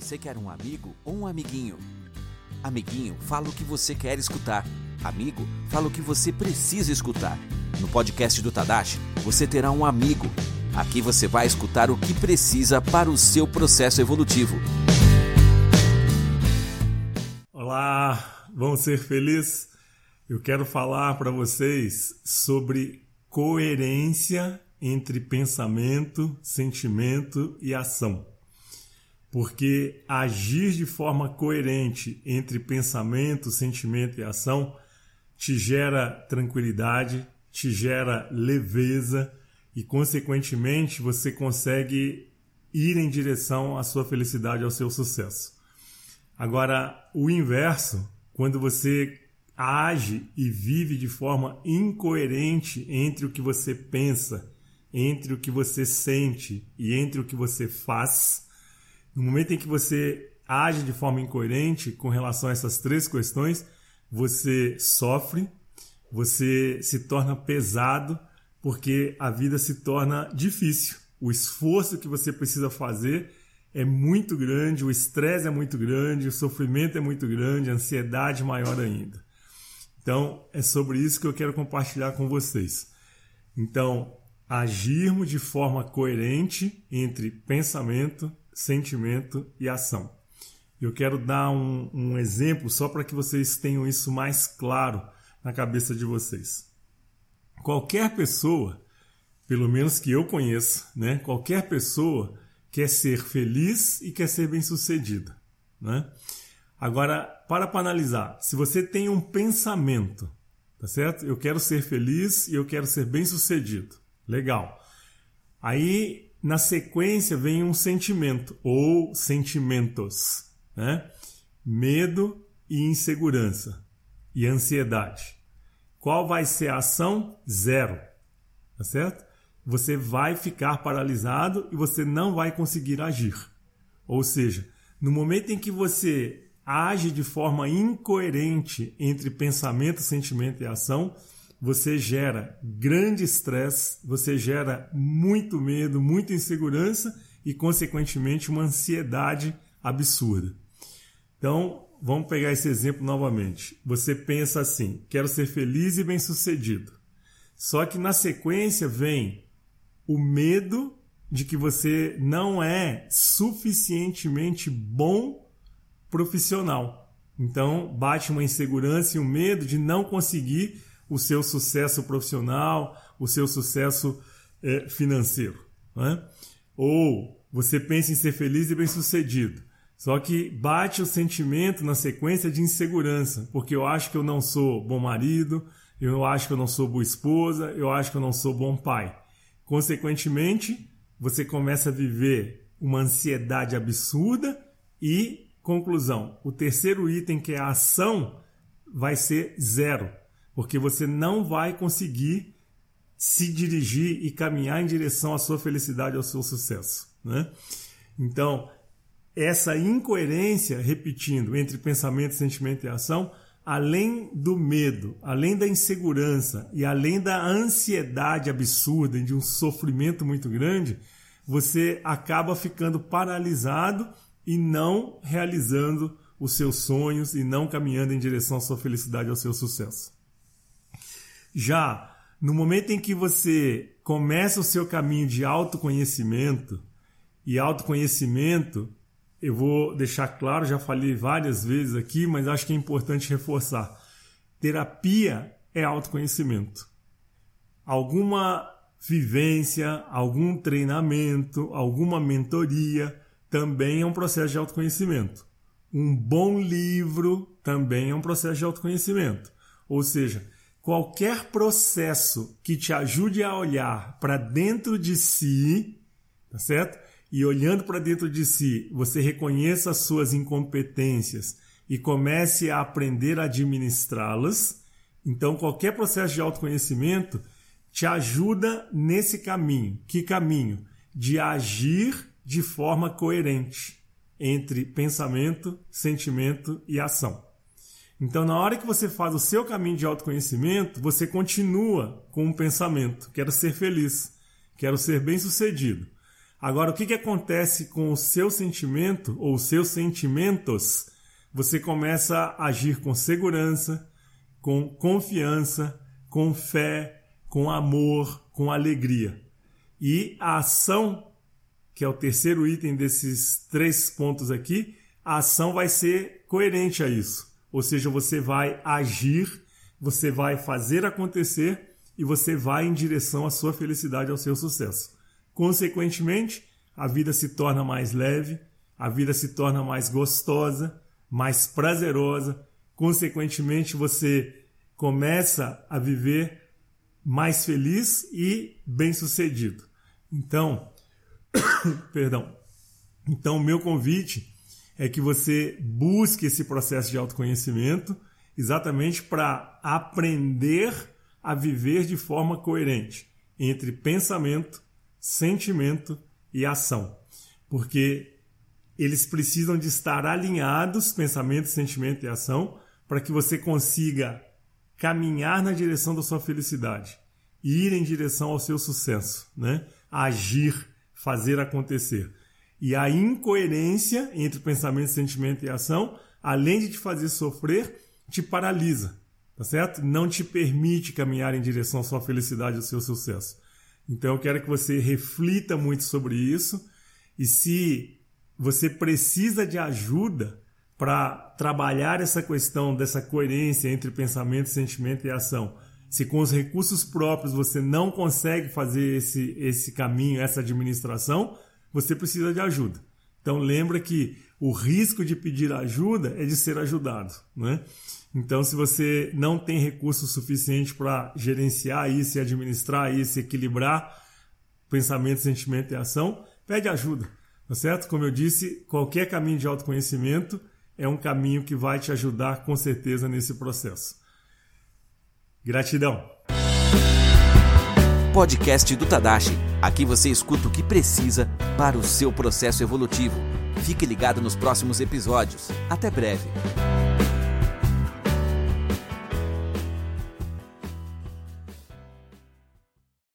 Você quer um amigo ou um amiguinho? Amiguinho, fala o que você quer escutar. Amigo, fala o que você precisa escutar. No podcast do Tadashi, você terá um amigo. Aqui você vai escutar o que precisa para o seu processo evolutivo. Olá, vamos ser felizes? Eu quero falar para vocês sobre coerência entre pensamento, sentimento e ação. Porque agir de forma coerente entre pensamento, sentimento e ação te gera tranquilidade, te gera leveza e, consequentemente, você consegue ir em direção à sua felicidade, ao seu sucesso. Agora, o inverso, quando você age e vive de forma incoerente entre o que você pensa, entre o que você sente e entre o que você faz, no momento em que você age de forma incoerente com relação a essas três questões, você sofre, você se torna pesado, porque a vida se torna difícil. O esforço que você precisa fazer é muito grande, o estresse é muito grande, o sofrimento é muito grande, a ansiedade maior ainda. Então, é sobre isso que eu quero compartilhar com vocês. Então, agirmos de forma coerente entre pensamento, sentimento e ação. Eu quero dar um, um exemplo só para que vocês tenham isso mais claro na cabeça de vocês. Qualquer pessoa, pelo menos que eu conheça, né? qualquer pessoa quer ser feliz e quer ser bem-sucedida. Né? Agora, para para analisar, se você tem um pensamento, tá certo? Eu quero ser feliz e eu quero ser bem-sucedido. Legal. Aí na sequência vem um sentimento ou sentimentos, né? Medo e insegurança e ansiedade. Qual vai ser a ação? Zero. Tá certo? Você vai ficar paralisado e você não vai conseguir agir. Ou seja, no momento em que você age de forma incoerente entre pensamento, sentimento e ação, você gera grande estresse, você gera muito medo, muita insegurança e, consequentemente, uma ansiedade absurda. Então, vamos pegar esse exemplo novamente. Você pensa assim: quero ser feliz e bem-sucedido. Só que na sequência vem o medo de que você não é suficientemente bom profissional. Então, bate uma insegurança e um medo de não conseguir o seu sucesso profissional, o seu sucesso é, financeiro. Né? Ou você pensa em ser feliz e bem-sucedido. Só que bate o sentimento na sequência de insegurança, porque eu acho que eu não sou bom marido, eu acho que eu não sou boa esposa, eu acho que eu não sou bom pai. Consequentemente, você começa a viver uma ansiedade absurda e, conclusão, o terceiro item, que é a ação, vai ser zero porque você não vai conseguir se dirigir e caminhar em direção à sua felicidade, ao seu sucesso. Né? Então, essa incoerência, repetindo, entre pensamento, sentimento e ação, além do medo, além da insegurança e além da ansiedade absurda e de um sofrimento muito grande, você acaba ficando paralisado e não realizando os seus sonhos e não caminhando em direção à sua felicidade, ao seu sucesso. Já no momento em que você começa o seu caminho de autoconhecimento, e autoconhecimento, eu vou deixar claro, já falei várias vezes aqui, mas acho que é importante reforçar. Terapia é autoconhecimento. Alguma vivência, algum treinamento, alguma mentoria também é um processo de autoconhecimento. Um bom livro também é um processo de autoconhecimento. Ou seja, qualquer processo que te ajude a olhar para dentro de si, tá certo? E olhando para dentro de si, você reconheça as suas incompetências e comece a aprender a administrá-las. Então, qualquer processo de autoconhecimento te ajuda nesse caminho. Que caminho? De agir de forma coerente entre pensamento, sentimento e ação. Então, na hora que você faz o seu caminho de autoconhecimento, você continua com um pensamento: quero ser feliz, quero ser bem-sucedido. Agora, o que, que acontece com o seu sentimento ou seus sentimentos? Você começa a agir com segurança, com confiança, com fé, com amor, com alegria. E a ação, que é o terceiro item desses três pontos aqui, a ação vai ser coerente a isso. Ou seja, você vai agir, você vai fazer acontecer e você vai em direção à sua felicidade, ao seu sucesso. Consequentemente, a vida se torna mais leve, a vida se torna mais gostosa, mais prazerosa. Consequentemente, você começa a viver mais feliz e bem-sucedido. Então, perdão. Então, meu convite é que você busque esse processo de autoconhecimento exatamente para aprender a viver de forma coerente entre pensamento, sentimento e ação. Porque eles precisam de estar alinhados, pensamento, sentimento e ação, para que você consiga caminhar na direção da sua felicidade, ir em direção ao seu sucesso, né? agir, fazer acontecer. E a incoerência entre pensamento, sentimento e ação, além de te fazer sofrer, te paralisa, tá certo? Não te permite caminhar em direção à sua felicidade, ao seu sucesso. Então eu quero que você reflita muito sobre isso e se você precisa de ajuda para trabalhar essa questão dessa coerência entre pensamento, sentimento e ação, se com os recursos próprios você não consegue fazer esse, esse caminho, essa administração, você precisa de ajuda. Então lembra que o risco de pedir ajuda é de ser ajudado, né? Então, se você não tem recurso suficiente para gerenciar isso administrar isso, equilibrar pensamento, sentimento e ação, pede ajuda, tá certo? Como eu disse, qualquer caminho de autoconhecimento é um caminho que vai te ajudar com certeza nesse processo. Gratidão. Podcast do Tadashi. Aqui você escuta o que precisa para o seu processo evolutivo. Fique ligado nos próximos episódios. Até breve.